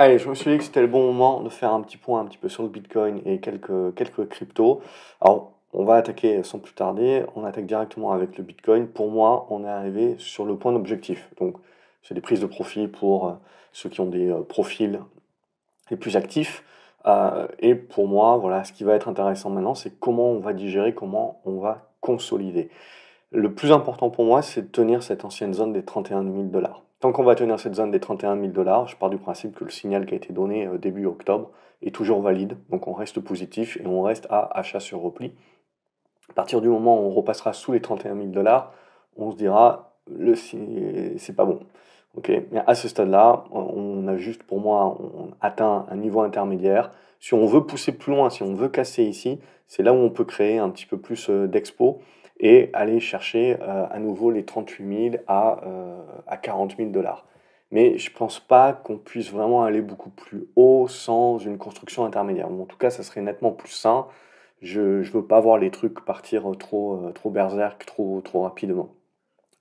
Allez, je me suis dit que c'était le bon moment de faire un petit point un petit peu sur le Bitcoin et quelques, quelques cryptos. Alors, on va attaquer sans plus tarder. On attaque directement avec le Bitcoin. Pour moi, on est arrivé sur le point d'objectif. Donc, c'est des prises de profit pour euh, ceux qui ont des euh, profils les plus actifs. Euh, et pour moi, voilà, ce qui va être intéressant maintenant, c'est comment on va digérer, comment on va consolider. Le plus important pour moi, c'est de tenir cette ancienne zone des 31 000 dollars. Tant qu'on va tenir cette zone des 31 000 dollars, je pars du principe que le signal qui a été donné euh, début octobre est toujours valide. Donc on reste positif et on reste à achat sur repli. À partir du moment où on repassera sous les 31 000 dollars, on se dira le c'est pas bon. Ok, mais à ce stade-là, on a juste pour moi atteint un niveau intermédiaire. Si on veut pousser plus loin, si on veut casser ici, c'est là où on peut créer un petit peu plus euh, d'expo et aller chercher euh, à nouveau les 38 000 à, euh, à 40 000 dollars. Mais je ne pense pas qu'on puisse vraiment aller beaucoup plus haut sans une construction intermédiaire. en tout cas, ça serait nettement plus sain. Je ne veux pas voir les trucs partir trop, euh, trop berserk, trop, trop rapidement.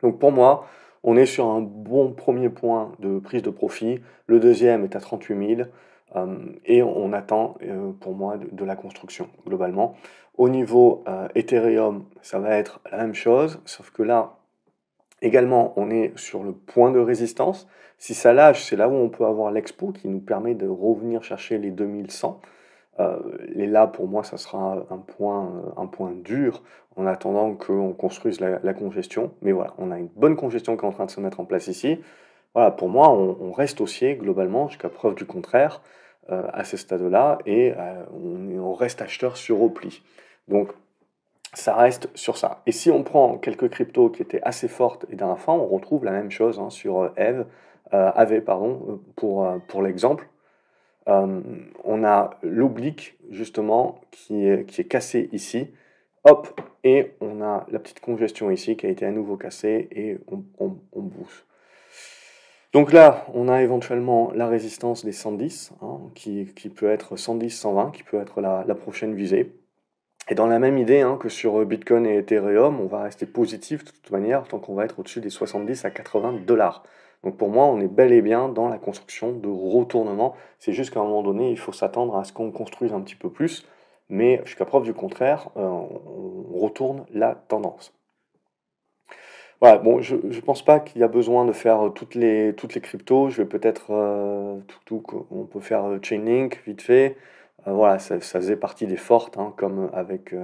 Donc pour moi, on est sur un bon premier point de prise de profit. Le deuxième est à 38 000. Euh, et on attend, euh, pour moi, de, la construction, globalement. Au niveau euh, Ethereum, ça va être la même chose, sauf que là, également, on est sur le point de résistance. Si ça lâche, c'est là où on peut avoir l'expo qui nous permet de revenir chercher les 2100. et là, pour moi, ça sera un point, un point dur en attendant qu'on construise la, congestion. Mais voilà, on a une bonne congestion qui est en train de se mettre en place ici. Voilà, pour moi, on, reste haussier globalement jusqu'à preuve du contraire euh, à ce stade-là et euh, on, reste acheteur sur repli. Donc, ça reste sur ça. Et si on prend quelques cryptos qui étaient assez fortes et d'un fin, on retrouve la même chose hein, sur euh, Eve, AV, pardon, pour, pour l'exemple. on a l'oblique, justement, qui est, qui est cassé ici. Hop, et on a la petite congestion ici qui a été à nouveau cassée et on, on, on booste. Donc là, on a éventuellement la résistance des 110, hein, qui, peut être 110-120, qui peut être la, prochaine visée. Et dans la même idée hein, que sur Bitcoin et Ethereum, on va rester positif de toute manière tant qu'on va être au-dessus des 70 à 80 dollars. Donc pour moi, on est bel et bien dans la construction de retournement. C'est juste qu'à un moment donné, il faut s'attendre à ce qu'on construise un petit peu plus. Mais jusqu'à preuve du contraire, euh, on retourne la tendance. Voilà, bon, je ne pense pas qu'il y a besoin de faire toutes les, toutes les cryptos. Je vais peut-être, euh, tout, tout, on peut faire euh, Chainlink vite fait. Euh, voilà, ça, ça, faisait partie des fortes, hein, comme avec,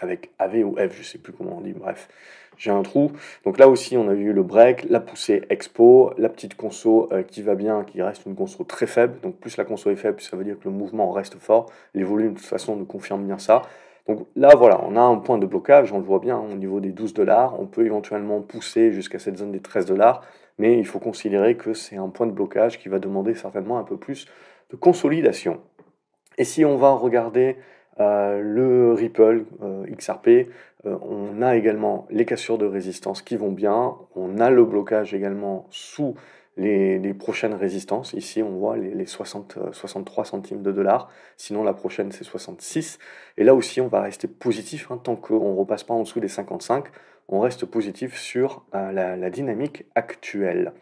avec AV ou F, je sais plus comment on dit, bref, j'ai un trou. Donc là aussi, on a vu le break, la poussée expo, la petite conso qui va bien, qui reste une conso très faible. Donc plus la conso est faible, ça veut dire que le mouvement reste fort. Les volumes, de toute façon, nous confirment bien ça. Donc là, voilà, on a un point de blocage, on le voit bien, au niveau des 12 dollars. On peut éventuellement pousser jusqu'à cette zone des 13 dollars, mais il faut considérer que c'est un point de blocage qui va demander certainement un peu plus de consolidation. Et si on va regarder euh, le Ripple euh, XRP, euh, on a également les cassures de résistance qui vont bien, on a le blocage également sous les, prochaines résistances. Ici, on voit les, 60, 63 euh, centimes de dollars. Sinon, la prochaine, c'est 66. Et là aussi, on va rester positif hein, tant qu'on ne repasse pas en dessous des 55. On reste positif sur euh, la, dynamique actuelle.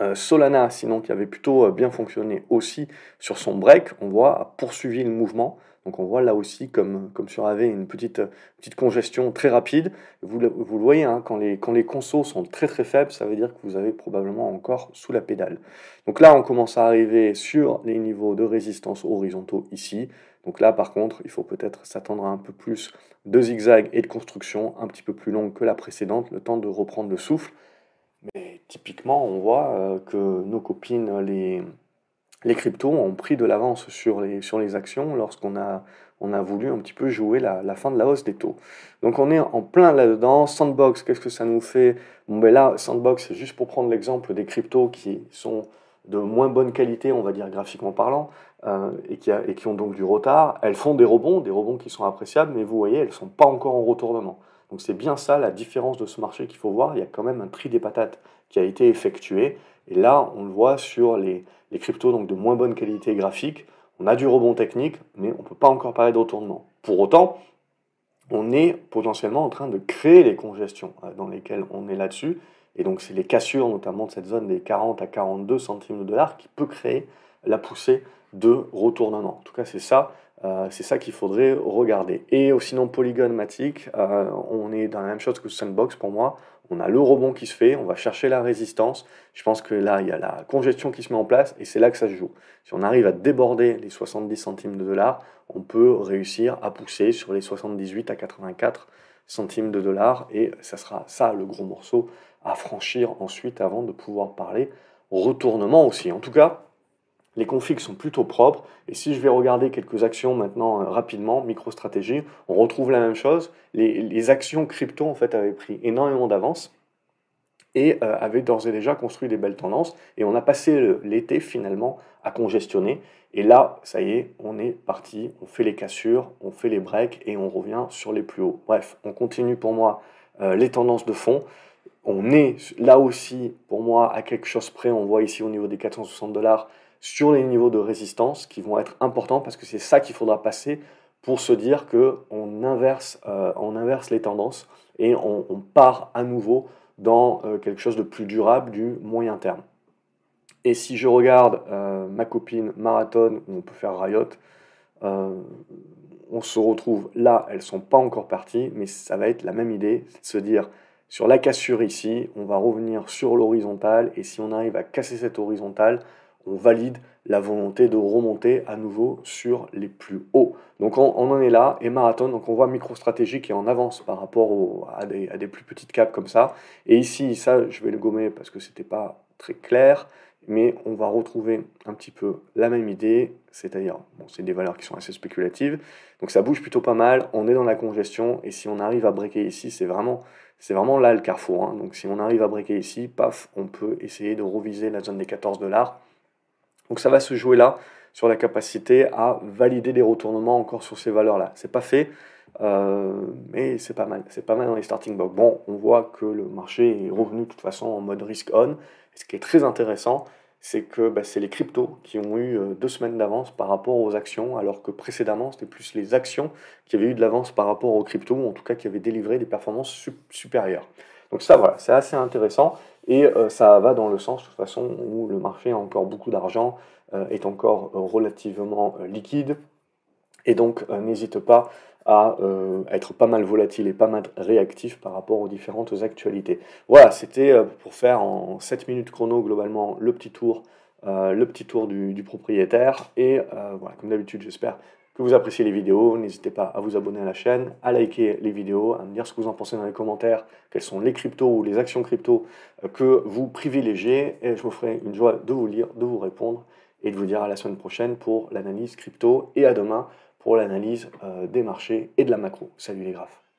Euh, Solana, sinon, qui avait plutôt bien fonctionné aussi sur son break, on voit, a poursuivi le mouvement. Donc on voit là aussi, comme, comme sur AV, une petite, petite congestion très rapide. Vous, vous le voyez, hein, quand, les, quand les sont très très faibles, ça veut dire que vous avez probablement encore sous la pédale. Donc là, on commence à arriver sur les niveaux de résistance horizontaux ici. Donc là, par contre, il faut peut-être s'attendre à un peu plus de zigzag et de construction un petit peu plus longue que la précédente, le temps de reprendre le souffle. Mais typiquement, on voit euh, que nos copines, les, les cryptos ont pris de l'avance sur les, sur les actions lorsqu'on a, on a voulu un petit peu jouer la, fin de la hausse des taux. Donc on est en plein là-dedans. Sandbox, qu'est-ce que ça nous fait? Bon ben là, Sandbox, c'est juste pour prendre l'exemple des cryptos qui sont de moins bonne qualité, on va dire graphiquement parlant, euh, et, qui a, et qui ont donc du retard. Elles font des rebonds, des rebonds qui sont appréciables, mais vous voyez, elles ne sont pas encore en retournement. Donc c'est bien ça la différence de ce marché qu'il faut voir. Il y a quand même un tri des patates qui a été effectué. Et là, on le voit sur les, les cryptos donc de moins bonne qualité graphique. On a du rebond technique, mais on ne peut pas encore parler de retournement. Pour autant, on est potentiellement en train de créer les congestions euh, dans lesquelles on est là-dessus. Et donc c'est les cassures notamment de cette zone des 40 à 42 centimes de dollars qui peut créer la poussée de retournement. En tout cas, c'est ça, euh, c'est ça qu'il faudrait regarder. Et sinon, Polygon Matic, euh, on est dans la même chose que Sandbox pour moi. On a le rebond qui se fait, on va chercher la résistance. Je pense que là, il y a la congestion qui se met en place et c'est là que ça se joue. Si on arrive à déborder les 70 centimes de dollars, on peut réussir à pousser sur les 78 à 84 centimes de dollars et ça sera ça le gros morceau à franchir ensuite avant de pouvoir parler retournement aussi. En tout cas, les configs sont plutôt propres. Et si je vais regarder quelques actions maintenant euh, rapidement, MicroStratégie, on retrouve la même chose. Les, actions crypto en fait avaient pris énormément d'avance et euh, avaient d'ores et déjà construit des belles tendances. Et on a passé l'été finalement à congestionner. Et là, ça y est, on est parti, on fait les cassures, on fait les breaks et on revient sur les plus hauts. Bref, on continue pour moi euh, les tendances de fond. On est là aussi, pour moi, à quelque chose près. On voit ici au niveau des 460 dollars sur les niveaux de résistance qui vont être importants parce que c'est ça qu'il faudra passer pour se dire qu'on inverse, euh, on inverse les tendances et on, part à nouveau dans euh, quelque chose de plus durable du moyen terme. Et si je regarde euh, ma copine Marathon, où on peut faire Riot, on se retrouve là, elles ne sont pas encore parties, mais ça va être la même idée, c'est de se dire sur la cassure ici, on va revenir sur l'horizontale, et si on arrive à casser cette horizontale, on valide la volonté de remonter à nouveau sur les plus hauts. Donc on, en est là, et marathon, donc on voit MicroStratégie qui est en avance par rapport à, des, plus petites caps comme ça. Et ici, ça, je vais le gommer parce que c'était pas très clair, mais on va retrouver un petit peu la même idée, c'est-à-dire, bon, c'est des valeurs qui sont assez spéculatives, donc ça bouge plutôt pas mal, on est dans la congestion, et si on arrive à breaker ici, c'est vraiment, c'est vraiment là le carrefour. Hein. Donc si on arrive à breaker ici, paf, on peut essayer de reviser la zone des 14 dollars donc ça va se jouer là sur la capacité à valider des retournements encore sur ces valeurs-là. C'est pas fait, euh, mais c'est pas mal. C'est pas mal dans les starting blocks. Bon, on voit que le marché est revenu de toute façon en mode risk on. ce qui est très intéressant, c'est que bah, c'est les cryptos qui ont eu euh, deux semaines d'avance par rapport aux actions, alors que précédemment, c'était plus les actions qui avaient eu de l'avance par rapport aux cryptos, ou en tout cas qui avaient délivré des performances supérieures. Donc ça, voilà, c'est assez intéressant. Et euh, ça va dans le sens, de toute façon, où le marché a encore beaucoup d'argent, euh, est encore euh, relativement liquide. Et donc, n'hésite pas à être pas mal volatile et pas mal réactif par rapport aux différentes actualités. Voilà, c'était pour faire en 7 minutes chrono globalement le petit tour, le petit tour du, du propriétaire. Et voilà, comme d'habitude, j'espère vous appréciez les vidéos, n'hésitez pas à vous abonner à la chaîne, à liker les vidéos, à me dire ce que vous en pensez dans les commentaires, quelles sont les cryptos ou les actions crypto euh, que vous privilégiez, et je vous ferai une joie de vous lire, de vous répondre, et de vous dire à la semaine prochaine pour l'analyse crypto, et à demain pour l'analyse euh, des marchés et de la macro. Salut les graphes